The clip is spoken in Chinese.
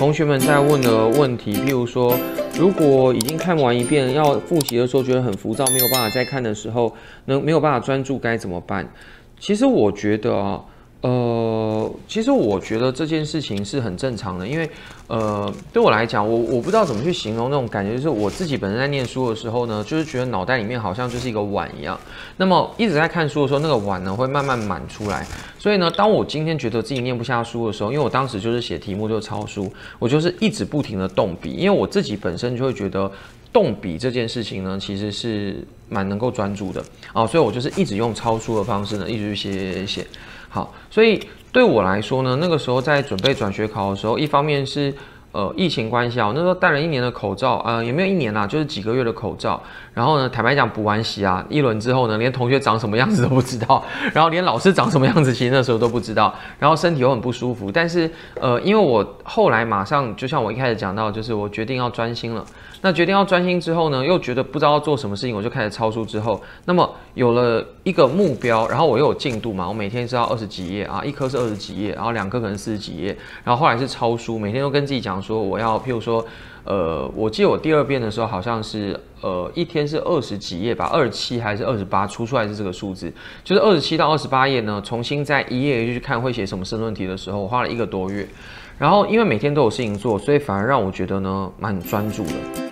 同学们在问的问题，譬如说，如果已经看完一遍，要复习的时候觉得很浮躁，没有办法再看的时候，能没有办法专注该怎么办？其实我觉得啊。呃，其实我觉得这件事情是很正常的，因为，呃，对我来讲，我我不知道怎么去形容那种感觉，就是我自己本身在念书的时候呢，就是觉得脑袋里面好像就是一个碗一样，那么一直在看书的时候，那个碗呢会慢慢满出来，所以呢，当我今天觉得自己念不下书的时候，因为我当时就是写题目就抄书，我就是一直不停的动笔，因为我自己本身就会觉得动笔这件事情呢，其实是蛮能够专注的。啊，所以我就是一直用抄书的方式呢，一直去写写写。好，所以对我来说呢，那个时候在准备转学考的时候，一方面是呃疫情关系啊，我那时候戴了一年的口罩，呃也没有一年啦，就是几个月的口罩。然后呢，坦白讲补完习啊，一轮之后呢，连同学长什么样子都不知道，然后连老师长什么样子，其实那时候都不知道。然后身体又很不舒服，但是呃，因为我后来马上就像我一开始讲到，就是我决定要专心了。那决定要专心之后呢，又觉得不知道要做什么事情，我就开始抄书。之后，那么有了一个目标，然后我又有进度嘛，我每天是要二十几页啊，一科是二十几页，然后两科可能四十几页，然后后来是抄书，每天都跟自己讲说，我要譬如说，呃，我记得我第二遍的时候好像是呃一天是二十几页吧，二十七还是二十八，出出来是这个数字，就是二十七到二十八页呢，重新在一页去看会写什么申论题的时候，我花了一个多月，然后因为每天都有事情做，所以反而让我觉得呢蛮专注的。